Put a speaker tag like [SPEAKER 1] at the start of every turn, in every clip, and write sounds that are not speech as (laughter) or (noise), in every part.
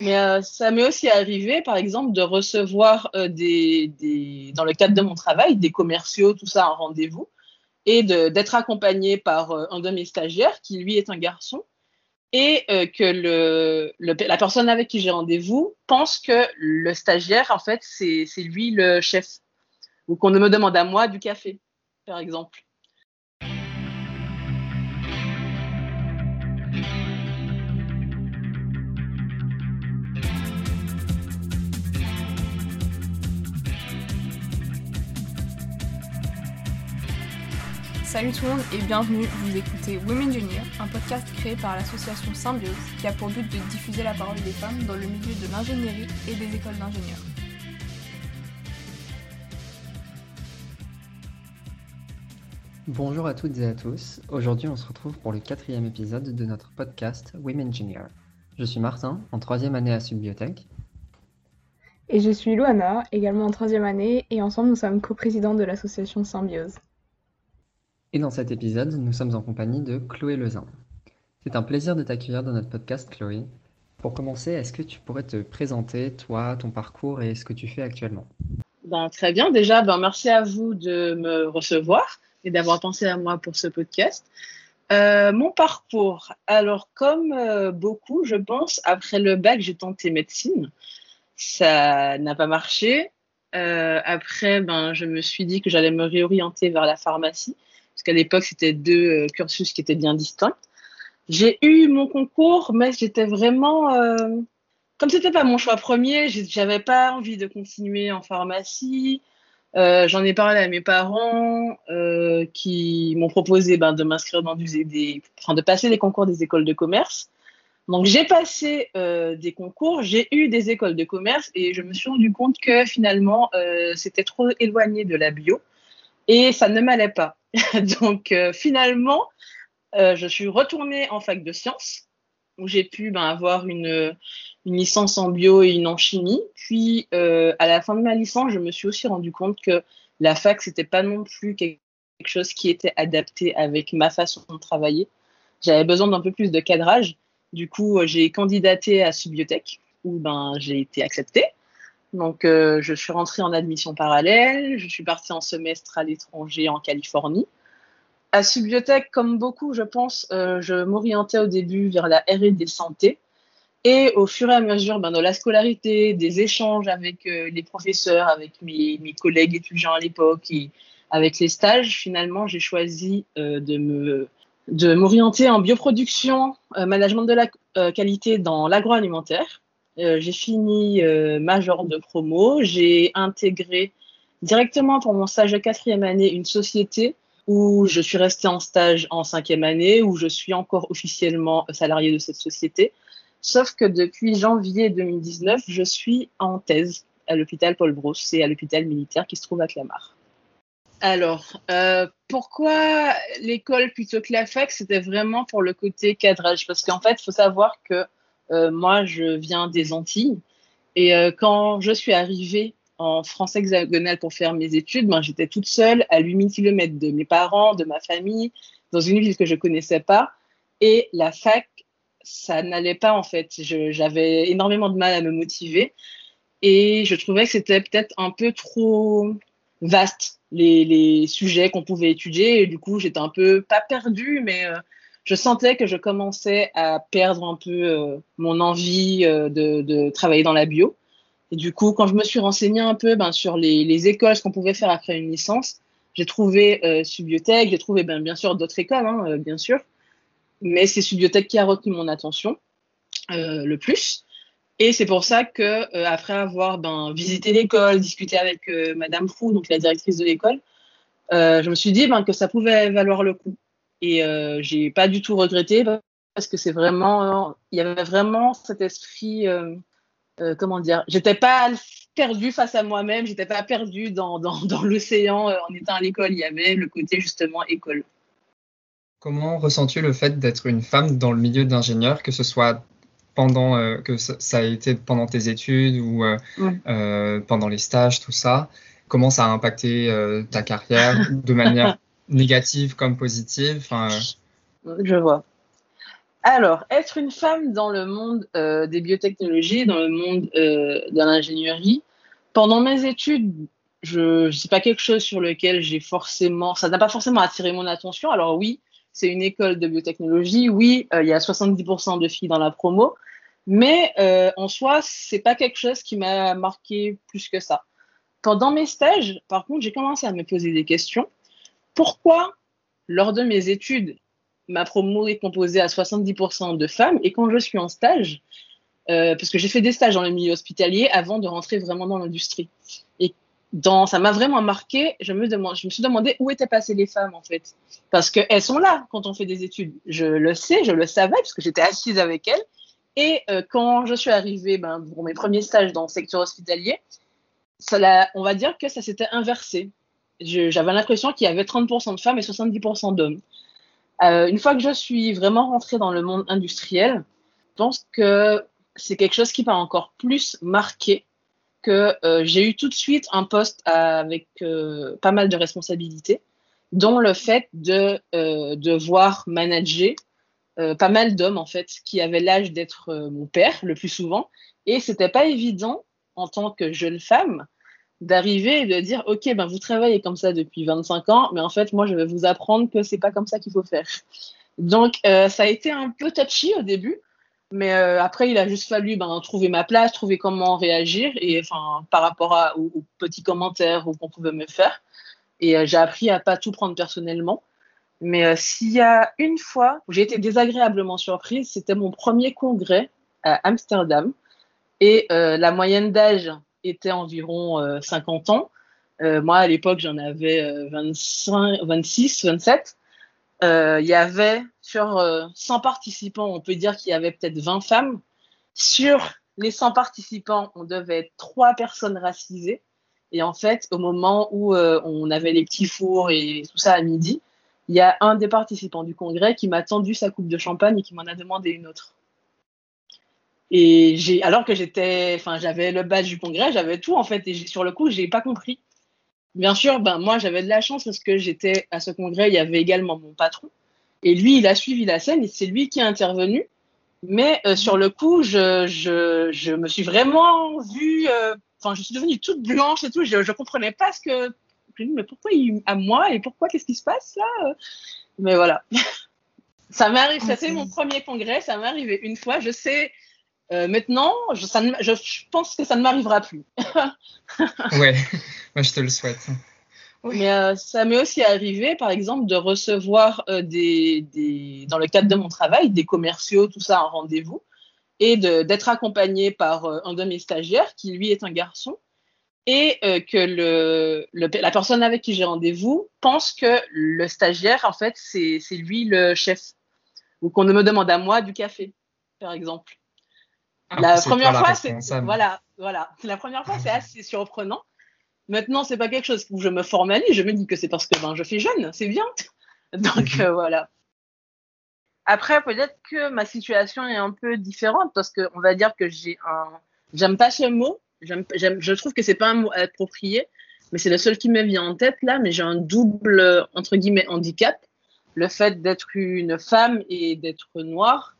[SPEAKER 1] Mais euh, ça m'est aussi arrivé, par exemple, de recevoir euh, des, dans le cadre de mon travail, des commerciaux, tout ça, en rendez-vous, et d'être accompagné par euh, un de mes stagiaires, qui lui est un garçon, et que le, le, la personne avec qui j'ai rendez-vous pense que le stagiaire, en fait, c'est lui le chef, ou qu'on me demande à moi du café, par exemple.
[SPEAKER 2] Salut tout le monde et bienvenue, vous écoutez Women Junior, un podcast créé par l'association Symbiose qui a pour but de diffuser la parole des femmes dans le milieu de l'ingénierie et des écoles d'ingénieurs.
[SPEAKER 3] Bonjour à toutes et à tous, aujourd'hui on se retrouve pour le quatrième épisode de notre podcast Women Junior. Je suis Martin, en troisième année à Subbiotech.
[SPEAKER 4] Et je suis Luana, également en troisième année, et ensemble nous sommes coprésidents de l'association Symbiose.
[SPEAKER 3] Et dans cet épisode, nous sommes en compagnie de Chloé Lezin. C'est un plaisir de t'accueillir dans notre podcast, Chloé. Pour commencer, est-ce que tu pourrais te présenter, toi, ton parcours et ce que tu fais actuellement?
[SPEAKER 1] Ben, Très bien. Déjà, ben, merci à vous de me recevoir et d'avoir pensé à moi pour ce podcast. Euh, mon parcours. Alors, comme euh, beaucoup, je pense, après le bac, j'ai tenté médecine. Ça n'a pas marché. Euh, après, ben, je me suis dit que j'allais me réorienter vers la pharmacie parce qu'à l'époque, c'était deux euh, cursus qui étaient bien distincts. J'ai eu mon concours, mais j'étais vraiment. Euh, comme c'était pas mon choix premier, j'avais pas envie de continuer en pharmacie. Euh, J'en ai parlé à mes parents euh, qui m'ont proposé ben, de m'inscrire dans des, enfin, de passer les concours des écoles de commerce. Donc j'ai passé des concours, j'ai eu des écoles de commerce et je me suis rendu compte que finalement c'était trop éloigné de la bio et ça ne m'allait pas. (laughs) Donc euh, finalement, euh, je suis retournée en fac de sciences où j'ai pu ben, avoir une, licence en bio et une en chimie. Puis euh, à la fin de ma licence, je me suis aussi rendu compte que la fac c'était pas non plus quelque chose qui était adapté avec ma façon de travailler. J'avais besoin d'un peu plus de cadrage. Du coup, j'ai candidaté à Subbiotech où ben j'ai été acceptée. Donc, euh, je suis rentrée en admission parallèle. Je suis partie en semestre à l'étranger en Californie. À Subbiotech, comme beaucoup, je pense, euh, je m'orientais au début vers la R&D santé. Et au fur et à mesure ben, de la scolarité, des échanges avec euh, les professeurs, avec mes, mes collègues étudiants à l'époque et avec les stages, finalement, j'ai choisi de me de m'orienter en bioproduction, management de la qualité dans l'agroalimentaire. Euh, j'ai fini euh, major de promo. J'ai intégré directement pour mon stage de quatrième année une société où je suis restée en stage en cinquième année, où je suis encore officiellement salariée de cette société. Sauf que depuis janvier 2019, je suis en thèse à l'hôpital Paul Bros, c'est à l'hôpital militaire qui se trouve à Clamart. Alors, euh, pourquoi l'école plutôt que la fac C'était vraiment pour le côté cadrage, parce qu'en fait, il faut savoir que moi, je viens des Antilles. Et euh, quand je suis arrivée en France hexagonale pour faire mes études, ben, j'étais toute seule à 8000 km de mes parents, de ma famille, dans une ville que je connaissais pas. Et la fac, ça n'allait pas en fait. J'avais énormément de mal à me motiver. Et je trouvais que c'était peut-être un peu trop vaste, les, les sujets qu'on pouvait étudier. Et du coup, j'étais un peu, pas perdue, mais euh, je sentais que je commençais à perdre un peu euh, mon envie euh, de, de, travailler dans la bio. Et du coup, quand je me suis renseignée un peu ben, sur les, les écoles, ce qu'on pouvait faire après une licence, j'ai trouvé euh, Subbiotech, j'ai trouvé ben, bien sûr d'autres écoles, hein, euh, bien sûr, mais c'est Subbiotech qui a retenu mon attention euh, le plus. Et c'est pour ça que euh, après avoir ben, visité l'école, discuté avec Madame Fou, donc la directrice de l'école, je me suis dit ben, que ça pouvait valoir le coup. Et euh, j'ai pas du tout regretté parce que c'est vraiment, il y avait vraiment cet esprit, euh, euh, comment dire, j'étais pas perdue face à moi-même, j'étais pas perdue dans, dans, dans l'océan en étant à l'école. Il y avait le côté justement école.
[SPEAKER 5] Comment ressens-tu le fait d'être une femme dans le milieu d'ingénieur, que ce soit pendant euh, que ça a été pendant tes études ou euh, ouais. pendant les stages, tout ça? Comment ça a impacté ta carrière de manière (laughs) négative comme positive enfin,
[SPEAKER 1] Je vois. Alors, être une femme dans le monde euh, des biotechnologies, dans le monde euh, de l'ingénierie, pendant mes études, je sais pas quelque chose sur lequel j'ai forcément, ça n'a pas forcément attiré mon attention. Alors oui, c'est une école de biotechnologie. Oui, euh, il y a 70% de filles dans la promo, mais euh, en soi, c'est pas quelque chose qui m'a marqué plus que ça. Pendant mes stages, par contre, j'ai commencé à me poser des questions. Pourquoi, lors de mes études, ma promo est composée à 70% de femmes et quand je suis en stage, euh, parce que j'ai fait des stages dans le milieu hospitalier avant de rentrer vraiment dans l'industrie. Et ça m'a vraiment marqué. Je me, suis demandé où étaient passées les femmes, en fait. Parce qu'elles sont là quand on fait des études. Je le sais, je le savais, parce que j'étais assise avec elles. Et euh, quand je suis arrivée ben, pour mes premiers stages dans le secteur hospitalier, on va dire que ça s'était inversé. J'avais l'impression qu'il y avait 30% de femmes et 70% d'hommes. Euh, une fois que je suis vraiment rentrée dans le monde industriel, je pense que c'est quelque chose qui m'a encore plus marqué que euh, j'ai eu tout de suite un poste avec euh, pas mal de responsabilités, dont le fait de devoir manager pas mal d'hommes en fait qui avaient l'âge d'être mon père le plus souvent, et c'était pas évident en tant que jeune femme d'arriver et de dire ok ben vous travaillez comme ça depuis 25 ans, mais en fait moi je vais vous apprendre que c'est pas comme ça qu'il faut faire. Donc ça a été un peu touchy au début mais euh, après, il a juste fallu ben, trouver ma place, trouver comment réagir, et enfin par rapport aux, petits commentaires qu'on pouvait me faire. Et euh, j'ai appris à pas tout prendre personnellement. Mais euh, s'il y a une fois où j'ai été désagréablement surprise, c'était mon premier congrès à Amsterdam, et la moyenne d'âge était environ 50 ans. moi, à l'époque, j'en avais 25, 26, 27. Il y avait sur 100 euh, participants, on peut dire qu'il y avait peut-être 20 femmes. Sur les 100 participants, on devait être trois personnes racisées. Et en fait, au moment où euh, on avait les petits fours et tout ça à midi, il y a un des participants du congrès qui m'a tendu sa coupe de champagne et qui m'en a demandé une autre. Et j'ai, alors que j'étais, enfin, j'avais le badge du congrès, j'avais tout en fait, et sur le coup, j'ai pas compris. Bien sûr, ben moi, j'avais de la chance parce que j'étais à ce congrès, il y avait également mon patron et lui, il a suivi la scène et c'est lui qui est intervenu. Mais euh, sur le coup, je, je, je, me suis vraiment vue, euh, enfin, je suis devenue toute blanche et tout. Je ne comprenais pas ce que. Je me dis, mais pourquoi il, à moi et pourquoi, qu'est-ce qui se passe là Mais voilà. (laughs) ça m'est arrivé, c'était mon premier congrès, ça m'est arrivé une fois. Je sais, euh, maintenant, je, ça je, pense que ça ne m'arrivera plus. (laughs)
[SPEAKER 5] ouais, moi je te le souhaite.
[SPEAKER 1] Mais euh, ça m'est aussi arrivé, par exemple, de recevoir euh, des, des, dans le cadre de mon travail, des commerciaux, tout ça, en rendez-vous, et d'être accompagné par euh, un de mes stagiaires, qui lui est un garçon, et que le, le, la personne avec qui j'ai rendez-vous pense que le stagiaire, en fait, c'est lui le chef, ou qu'on me demande à moi du café, par exemple.
[SPEAKER 5] La première fois, c'est
[SPEAKER 1] voilà, voilà. La première fois, c'est assez surprenant. Maintenant, c'est pas quelque chose où je me formalise. Je me dis que c'est parce que ben, je suis jeune, c'est bien. (laughs) Donc mhm. euh, voilà. Après, peut-être que ma situation est un peu différente parce qu'on va dire que j'ai un. J'aime pas ce mot. je trouve que c'est pas un mot approprié, mais c'est le seul qui me vient en tête là. Mais j'ai un double entre guillemets handicap. Le fait d'être une femme et d'être noire,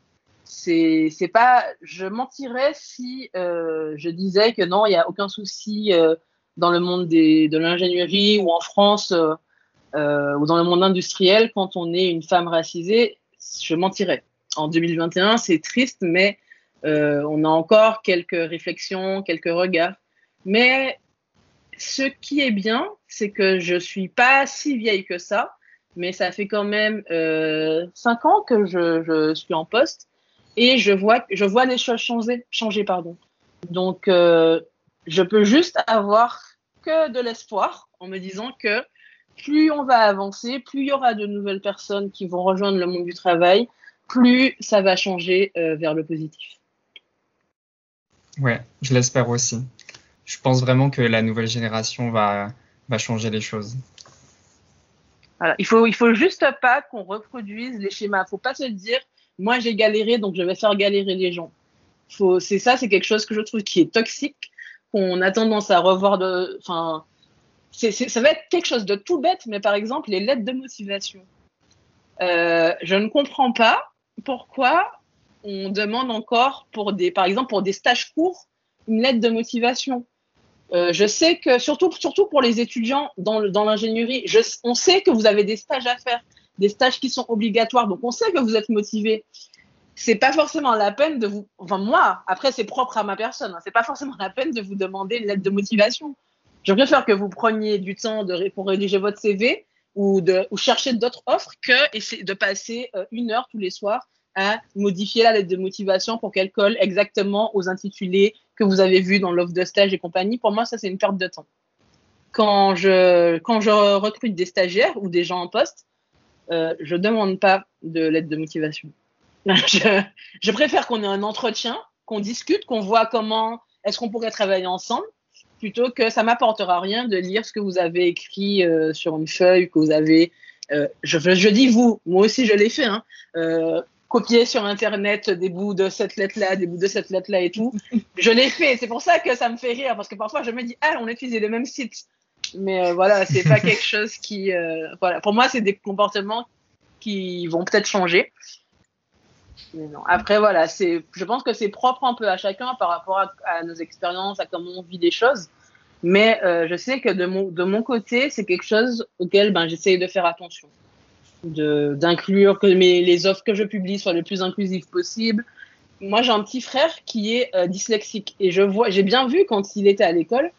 [SPEAKER 1] c'est c'est pas. Je mentirais si euh, je disais que non, il y a aucun souci. Euh, dans le monde des, de l'ingénierie ou en France euh, euh, ou dans le monde industriel, quand on est une femme racisée, je mentirais. En 2021, c'est triste, mais euh, on a encore quelques réflexions, quelques regards. Mais ce qui est bien, c'est que je suis pas si vieille que ça, mais ça fait quand même euh, cinq ans que je, je, suis en poste et je vois, je vois les choses changer, changer pardon. Donc, euh, je peux juste avoir que de l'espoir en me disant que plus on va avancer, plus il y aura de nouvelles personnes qui vont rejoindre le monde du travail, plus ça va changer euh, vers le positif.
[SPEAKER 5] Ouais, je l'espère aussi. Je pense vraiment que la nouvelle génération va, va changer les choses.
[SPEAKER 1] Voilà. Il faut, il faut juste pas qu'on reproduise les schémas. Il faut pas se dire, moi j'ai galéré, donc je vais faire galérer les gens. C'est ça, c'est quelque chose que je trouve qui est toxique qu'on a tendance à revoir. Enfin, ça va être quelque chose de tout bête, mais par exemple, les lettres de motivation. Euh, je ne comprends pas pourquoi on demande encore, pour des, par exemple, pour des stages courts, une lettre de motivation. Euh, je sais que, surtout, surtout pour les étudiants dans, dans l'ingénierie, on sait que vous avez des stages à faire, des stages qui sont obligatoires, donc on sait que vous êtes motivé. C'est pas forcément la peine de vous, enfin moi, après c'est propre à ma personne, hein, c'est pas forcément la peine de vous demander une lettre de motivation. Je préfère que vous preniez du temps de, pour rédiger votre CV ou, de, ou chercher d'autres offres que de passer euh, une heure tous les soirs à modifier la lettre de motivation pour qu'elle colle exactement aux intitulés que vous avez vus dans l'offre de stage et compagnie. Pour moi, ça, c'est une perte de temps. Quand je, quand je recrute des stagiaires ou des gens en poste, euh, je demande pas de lettre de motivation. (laughs) je, préfère qu'on ait un entretien, qu'on discute, qu'on voit comment est-ce qu'on pourrait travailler ensemble, plutôt que ça m'apportera rien de lire ce que vous avez écrit euh, sur une feuille, que vous avez euh, je, dis vous, moi aussi je l'ai fait, hein, euh, copier sur Internet des bouts de cette lettre-là, des bouts de cette lettre-là et tout. Je l'ai fait. C'est pour ça que ça me fait rire parce que parfois je me dis, ah, on utilise les mêmes sites. Mais euh, voilà, c'est pas (laughs) quelque chose qui, euh, voilà. Pour moi, c'est des comportements qui vont peut-être changer. Mais non. Après, voilà, c'est, je pense que c'est propre un peu à chacun par rapport à, à, nos expériences, à comment on vit les choses. Mais euh, je sais que de mon, de mon côté, c'est quelque chose auquel ben, j'essaye de faire attention d'inclure que mes, les offres que je publie soient le plus inclusives possible. Moi, j'ai un petit frère qui est euh, dyslexique et je vois, j'ai bien vu quand il était à l'école,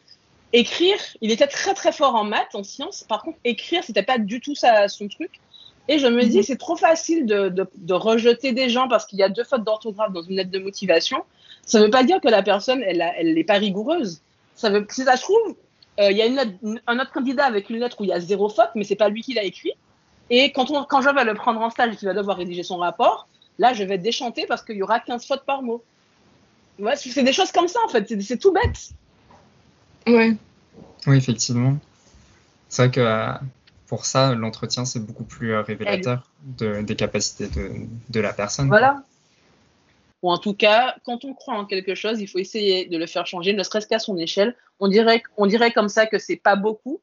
[SPEAKER 1] écrire, il était très très fort en maths, en sciences. Par contre, écrire, c'était pas du tout ça, son truc. Et je me dis, mhm. c'est trop facile de, de, de, rejeter des gens parce qu'il y a deux fautes d'orthographe dans une lettre de motivation. Ça ne veut pas dire que la personne, elle n'est elle pas rigoureuse. Ça veut, si ça se trouve, euh, il y a une, un autre candidat avec une lettre où il y a zéro faute, mais c'est pas lui qui l'a écrit. Et quand, on, quand je vais le prendre en stage et qu'il va devoir rédiger son rapport, là, je vais être déchanté parce qu'il y aura 15 fautes par mot. Ouais, c'est des choses comme ça, en fait. C'est tout bête.
[SPEAKER 4] Ouais.
[SPEAKER 5] Oui, effectivement. C'est vrai que euh, pour ça, l'entretien, c'est beaucoup plus euh, révélateur de, des capacités de, de la personne.
[SPEAKER 1] Voilà. Ou en tout cas, quand on croit en quelque chose, il faut essayer de le faire changer, ne serait-ce qu'à son échelle. On dirait, on dirait comme ça que c'est pas beaucoup,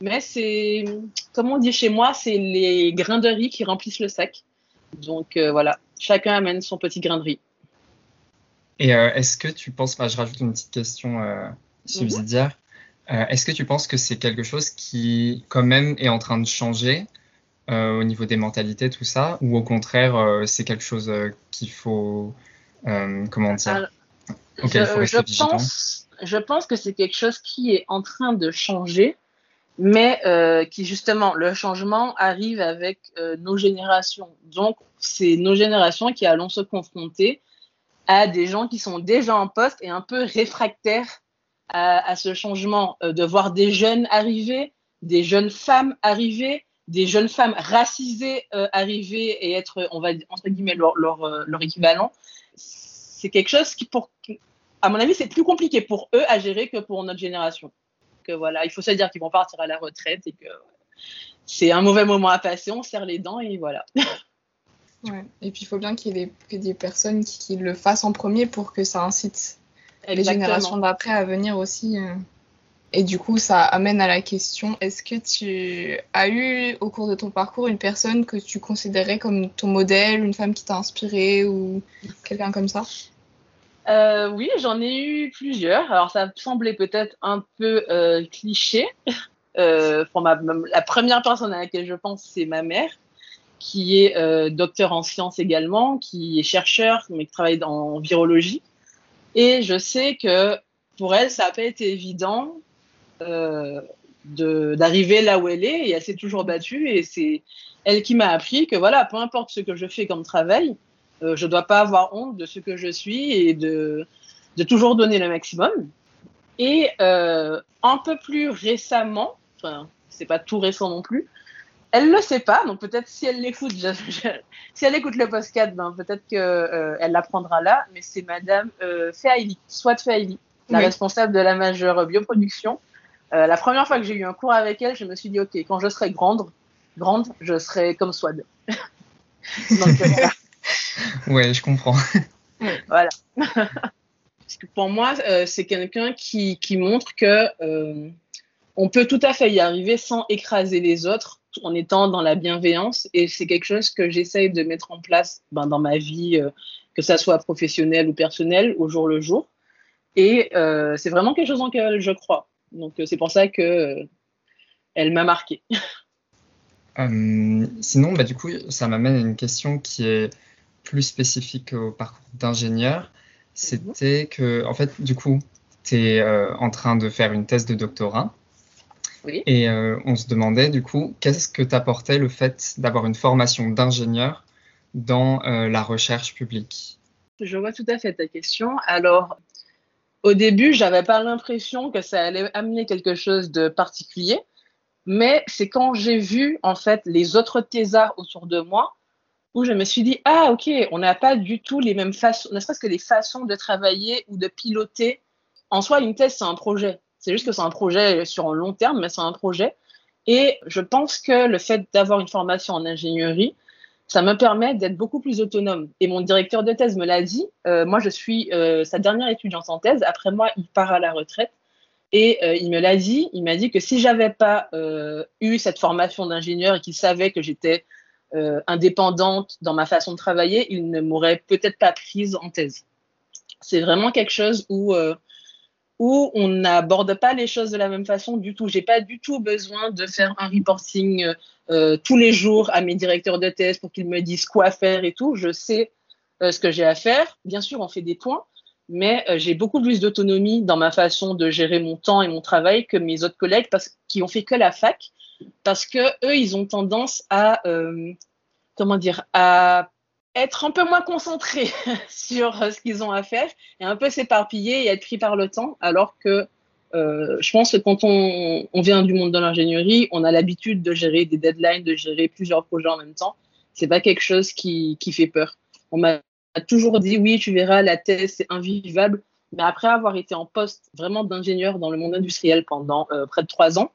[SPEAKER 1] mais c'est, comme on dit chez moi, c'est les grains de riz qui remplissent le sac. Donc euh, voilà, chacun amène son petit grain de riz.
[SPEAKER 5] Et euh, est-ce que tu penses, je rajoute une petite question euh, subsidiaire, mm-hmm. est-ce que tu penses que c'est quelque chose qui quand même est en train de changer au niveau des mentalités, tout ça, ou au contraire c'est quelque chose qu'il faut, comment dire,
[SPEAKER 1] auquel il faut rester je pense, je pense que c'est quelque chose qui est en train de changer mais euh, qui justement, le changement arrive avec euh, nos générations. Donc, c'est nos générations qui allons se confronter à des gens qui sont déjà en poste et un peu réfractaires à, ce changement, euh, de voir des jeunes arriver, des jeunes femmes arriver, des jeunes femmes racisées euh, arriver et être, on va entre guillemets, euh, leur équivalent. C'est quelque chose qui, à mon avis, c'est plus compliqué pour eux à gérer que pour notre génération que voilà, il faut se dire qu'ils vont partir à la retraite et que c'est un mauvais moment à passer, on serre les dents et voilà. (laughs)
[SPEAKER 4] Ouais. Et puis il faut bien qu'il y ait des, personnes qui, le fassent en premier pour que ça incite. Les générations d'après à venir aussi. Euh. Et du coup, ça amène à la question, est-ce que tu as eu au cours de ton parcours une personne que tu considérais comme ton modèle, une femme qui t'a inspiré ou quelqu'un comme ça?
[SPEAKER 1] Euh, oui, j'en ai eu plusieurs. Alors, ça semblait peut-être un peu euh, cliché. (laughs) Euh, pour ma, la première personne à laquelle je pense, c'est ma mère, qui est docteur en sciences également, qui est chercheur, mais qui travaille en virologie. Et je sais que pour elle, ça n'a pas été évident euh, d'arriver là où elle est, et elle s'est toujours battue. Et c'est elle qui m'a appris que voilà, peu importe ce que je fais comme travail, euh, je ne dois pas avoir honte de ce que je suis et de, de toujours donner le maximum. Et euh, un peu plus récemment, enfin, c'est pas tout récent non plus, elle le sait pas, donc peut-être si elle l'écoute, si elle écoute le podcast, ben peut-être qu'elle euh, l'apprendra là, mais c'est Madame euh, Feaili, Feaili, la oui. responsable de la majeure bioproduction. Euh, la première fois que j'ai eu un cours avec elle, je me suis dit, ok, quand je serai grande, grande, je serai comme Swad. (laughs)
[SPEAKER 5] donc voilà. (laughs) Ouais, je comprends. (laughs)
[SPEAKER 1] voilà. Parce que pour moi, euh, c'est quelqu'un qui, qui, montre que euh, on peut tout à fait y arriver sans écraser les autres en étant dans la bienveillance. Et c'est quelque chose que j'essaye de mettre en place ben, dans ma vie, euh, que ça soit professionnelle ou personnelle, au jour le jour. Et euh, c'est vraiment quelque chose en lequel je crois. Donc c'est pour ça que elle m'a marqué. (laughs)
[SPEAKER 5] sinon, bah, du coup, ça m'amène à une question qui est plus spécifique au parcours d'ingénieur. C'était que, en fait, du coup, tu es en train de faire une thèse de doctorat. Et euh, on se demandait du coup, qu'est-ce que t'apportait le fait d'avoir une formation d'ingénieur dans euh, la recherche publique?
[SPEAKER 1] Je vois tout à fait ta question. Alors, au début, j'avais pas l'impression que ça allait amener quelque chose de particulier, mais c'est quand j'ai vu en fait les autres thésards autour de moi où je me suis dit ah ok, on n'a pas du tout les mêmes façons, ne serait-ce que les façons de travailler ou de piloter. En soi, une thèse c'est un projet. C'est juste que c'est un projet sur un long terme, mais c'est un projet. Et je pense que le fait d'avoir une formation en ingénierie, ça me permet d'être beaucoup plus autonome. Et mon directeur de thèse me l'a dit. Euh, moi, je suis euh, sa dernière étudiante en thèse. Après moi, il part à la retraite. Et euh, il me l'a dit. Il m'a dit que si j'avais pas eu cette formation d'ingénieur et qu'il savait que j'étais indépendante dans ma façon de travailler, il ne m'aurait peut-être pas prise en thèse. C'est vraiment quelque chose où où on n'aborde pas les choses de la même façon du tout. J'ai pas du tout besoin de faire un reporting euh, euh, tous les jours à mes directeurs de thèse pour qu'ils me disent quoi faire et tout. Je sais euh, ce que j'ai à faire. Bien sûr, on fait des points, mais j'ai beaucoup plus d'autonomie dans ma façon de gérer mon temps et mon travail que mes autres collègues qui ont fait que la fac, parce que eux, ils ont tendance à comment dire à être un peu moins concentré (laughs) sur euh, ce qu'ils ont à faire et un peu s'éparpiller et être pris par le temps, alors que euh, je pense que quand on, vient du monde de l'ingénierie, on a l'habitude de gérer des deadlines, de gérer plusieurs projets en même temps. C'est pas quelque chose qui, fait peur. On m'a toujours dit oui, tu verras, la thèse c'est invivable. Mais après avoir été en poste vraiment d'ingénieur dans le monde industriel pendant euh, près de trois ans,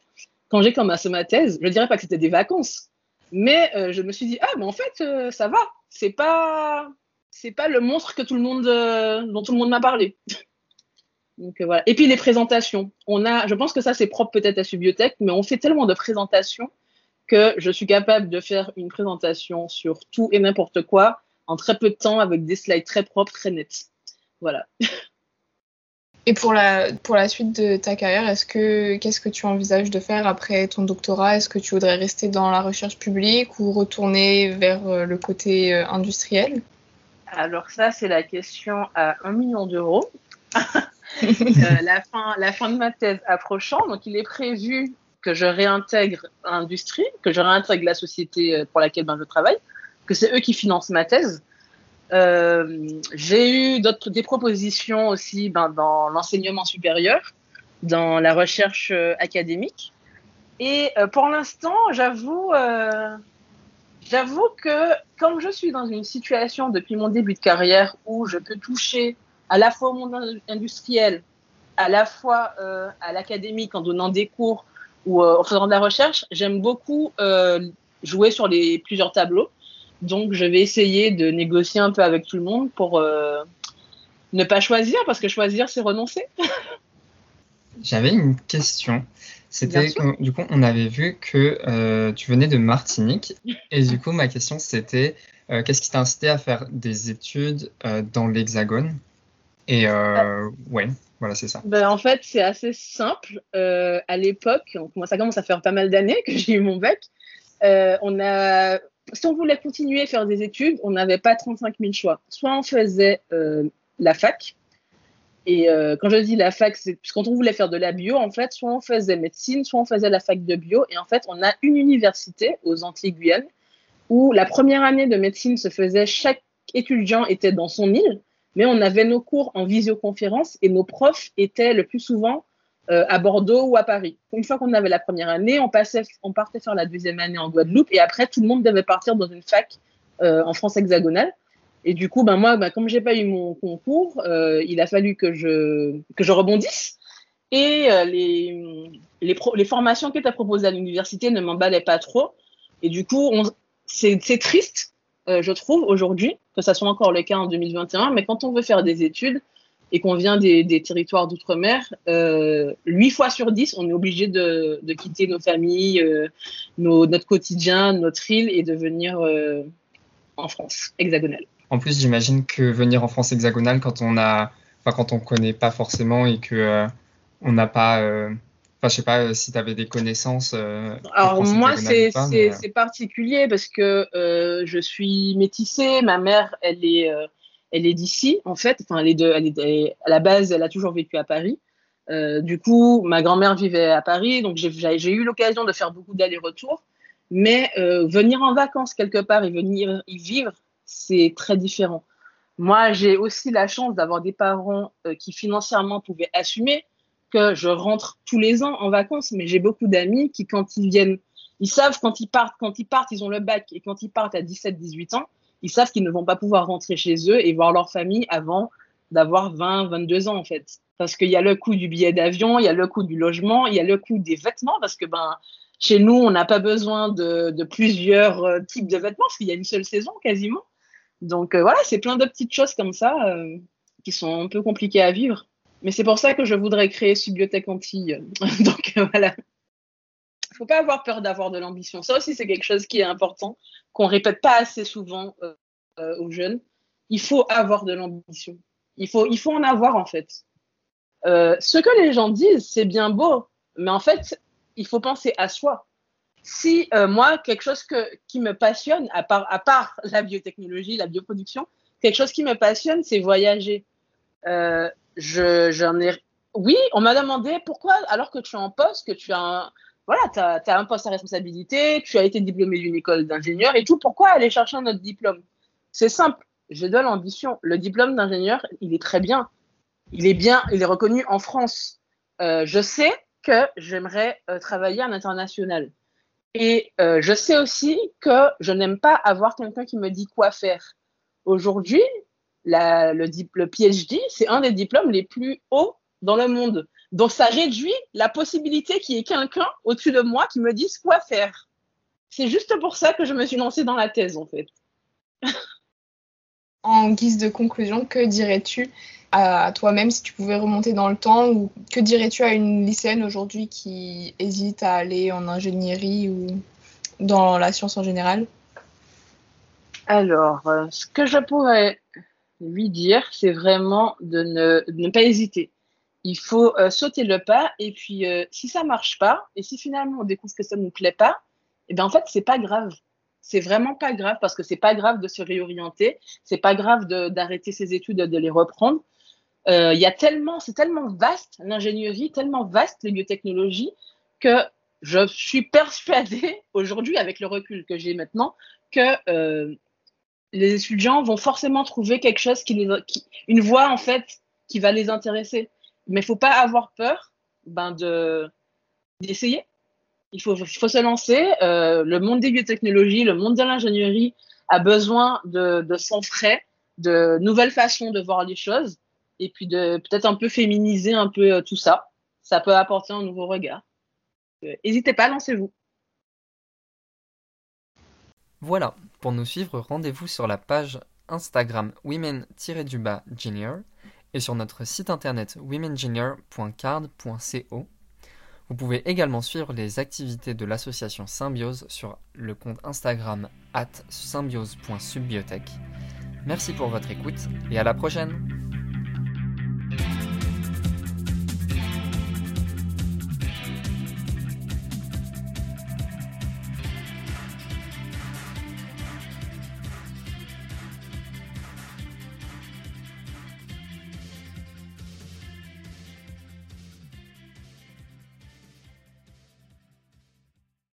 [SPEAKER 1] quand j'ai commencé ma thèse, je dirais pas que c'était des vacances, mais euh, je me suis dit ah mais en fait ça va, c'est pas c'est pas le monstre que tout le monde euh, dont tout le monde m'a parlé. (laughs) Donc euh, voilà. Et puis les présentations. On a, je pense que ça c'est propre peut-être à Subiotech, mais on fait tellement de présentations que je suis capable de faire une présentation sur tout et n'importe quoi en très peu de temps avec des slides très propres, très nets. Voilà. (laughs)
[SPEAKER 4] Et pour la, pour la suite de ta carrière, est-ce que qu'est-ce que tu envisages de faire après ton doctorat? Est-ce que tu voudrais rester dans la recherche publique ou retourner vers euh, le côté euh, industriel?
[SPEAKER 1] Alors ça, c'est la question à un million d'euros. (laughs) Euh, la, fin, la fin de ma thèse approchant, donc il est prévu que je réintègre l'industrie, que je réintègre la société pour laquelle ben, je travaille, que c'est eux qui financent ma thèse. Euh, j'ai eu d'autres des propositions aussi ben, dans l'enseignement supérieur, dans la recherche euh, académique. Et euh, pour l'instant, j'avoue, j'avoue que comme je suis dans une situation depuis mon début de carrière où je peux toucher à la fois au monde industriel, à la fois à l'académique en donnant des cours ou en faisant de la recherche, j'aime beaucoup jouer sur les plusieurs tableaux. Donc, je vais essayer de négocier un peu avec tout le monde pour euh, ne pas choisir, parce que choisir, c'est renoncer. (laughs)
[SPEAKER 5] J'avais une question. C'était, du coup, on avait vu que euh, tu venais de Martinique. (laughs) Et du coup, ma question, c'était euh, qu'est-ce qui t'a incité à faire des études dans l'Hexagone? Et ouais, voilà, c'est ça.
[SPEAKER 1] Ben, en fait, c'est assez simple. à l'époque, ça commence à faire pas mal d'années que j'ai eu mon bec. on a si on voulait continuer à faire des études, on n'avait pas 35 000 choix. Soit on faisait euh, la fac, et euh, quand je dis la fac, c'est quand on voulait faire de la bio, en fait, soit on faisait médecine, soit on faisait la fac de bio. Et en fait, on a une université aux Antilles-Guyane où la première année de médecine se faisait, chaque étudiant était dans son île, mais on avait nos cours en visioconférence et nos profs étaient le plus souvent euh, à Bordeaux ou à Paris. Une fois qu'on avait la première année, on, partait faire la deuxième année en Guadeloupe et après, tout le monde devait partir dans une fac euh, en France hexagonale. Et du coup, ben moi, ben, comme j'ai pas eu mon concours, euh, il a fallu que je, que je rebondisse. Et les, les, les, formations qui étaient proposées à l'université ne m'emballaient pas trop. Et du coup, c'est triste, je trouve, aujourd'hui, que ça soit encore le cas en 2021. Mais quand on veut faire des études, et qu'on vient des, territoires d'outre-mer, euh, 8 fois sur 10, on est obligé de, quitter nos familles, euh, notre quotidien, notre île et de venir euh, en France hexagonale.
[SPEAKER 5] En plus, j'imagine que venir en France hexagonale quand on a, enfin, quand on connaît pas forcément et que euh, on n'a pas, enfin, je sais pas si tu avais des connaissances.
[SPEAKER 1] Alors moi, c'est particulier parce que je suis métissée, ma mère, elle est elle est d'ici, en fait. Enfin, elle est de, à la base, elle a toujours vécu à Paris. Euh, du coup, ma grand-mère vivait à Paris, donc j'ai eu l'occasion de faire beaucoup d'allers-retours. Mais euh, venir en vacances quelque part et venir y vivre, c'est très différent. Moi, j'ai aussi la chance d'avoir des parents euh, qui financièrement pouvaient assumer que je rentre tous les ans en vacances, mais j'ai beaucoup d'amis qui, quand ils viennent, ils savent quand ils partent, quand ils partent, ils ont le bac, et quand ils partent à 17-18 ans, ils savent qu'ils ne vont pas pouvoir rentrer chez eux et voir leur famille avant d'avoir 20, 22 ans, en fait. Parce qu'il y a le coût du billet d'avion, il y a le coût du logement, il y a le coût des vêtements, parce que ben, chez nous, on n'a pas besoin de, plusieurs euh, types de vêtements, parce qu'il y a une seule saison quasiment. Donc euh, voilà, c'est plein de petites choses comme ça euh, qui sont un peu compliquées à vivre. Mais c'est pour ça que je voudrais créer Subbiotech Antilles. (laughs) Donc voilà faut pas avoir peur d'avoir de l'ambition. Ça aussi, c'est quelque chose qui est important, qu'on répète pas assez souvent euh, euh, aux jeunes. Il faut avoir de l'ambition. Il faut, il faut en avoir, en fait. Euh, ce que les gens disent, c'est bien beau, mais en fait, il faut penser à soi. Si moi, quelque chose que, qui me passionne, à part, à part (laughs) la biotechnologie, la bioproduction, quelque chose qui me passionne, c'est voyager. je, j'en ai... Oui, on m'a demandé pourquoi, alors que tu es en poste, que tu as un, voilà, tu as, un poste à responsabilité, tu as été diplômé d'une école d'ingénieur et tout. Pourquoi aller chercher un autre diplôme? C'est simple. J'ai de l'ambition. Le diplôme d'ingénieur, il est très bien. Il est bien, il est reconnu en France. Euh, je sais que j'aimerais euh, travailler à l'international. Et euh, je sais aussi que je n'aime pas avoir quelqu'un qui me dit quoi faire. Aujourd'hui, le, le PhD, c'est un des diplômes les plus hauts dans le monde. Donc ça réduit la possibilité qu'il y ait quelqu'un au-dessus de moi qui me dise quoi faire. C'est juste pour ça que je me suis lancée dans la thèse en fait. (laughs)
[SPEAKER 4] en guise de conclusion, que dirais-tu à toi-même si tu pouvais remonter dans le temps ou que dirais-tu à une lycéenne aujourd'hui qui hésite à aller en ingénierie ou dans la science en général?
[SPEAKER 1] Alors, euh, ce que je pourrais lui dire, c'est vraiment de ne, pas hésiter il faut euh, sauter le pas et puis euh, si ça marche pas et si finalement on découvre que ça nous plaît pas, et eh bien en fait c'est pas grave. C'est vraiment pas grave parce que c'est pas grave de se réorienter, c'est pas grave d'arrêter ses études, de les reprendre. Euh, il y a tellement, c'est tellement vaste l'ingénierie, tellement vaste les biotechnologies que je suis persuadée (laughs) aujourd'hui, avec le recul que j'ai maintenant, que les étudiants vont forcément trouver quelque chose qui les, une voie en fait qui va les intéresser. Mais faut pas avoir peur ben, de, d'essayer. Il faut, faut se lancer. Euh, le monde des biotechnologies, le monde de l'ingénierie a besoin de, de son frais, de nouvelles façons de voir les choses, et puis de peut-être un peu féminiser un peu euh, tout ça. Ça peut apporter un nouveau regard. Euh, n'hésitez pas, lancez-vous.
[SPEAKER 3] Voilà, pour nous suivre, rendez-vous sur la page Instagram women-junior et sur notre site internet womenengineer.card.co. Vous pouvez également suivre les activités de l'association Symbiose sur le compte Instagram at symbiose.subbiotech. Merci pour votre écoute et à la prochaine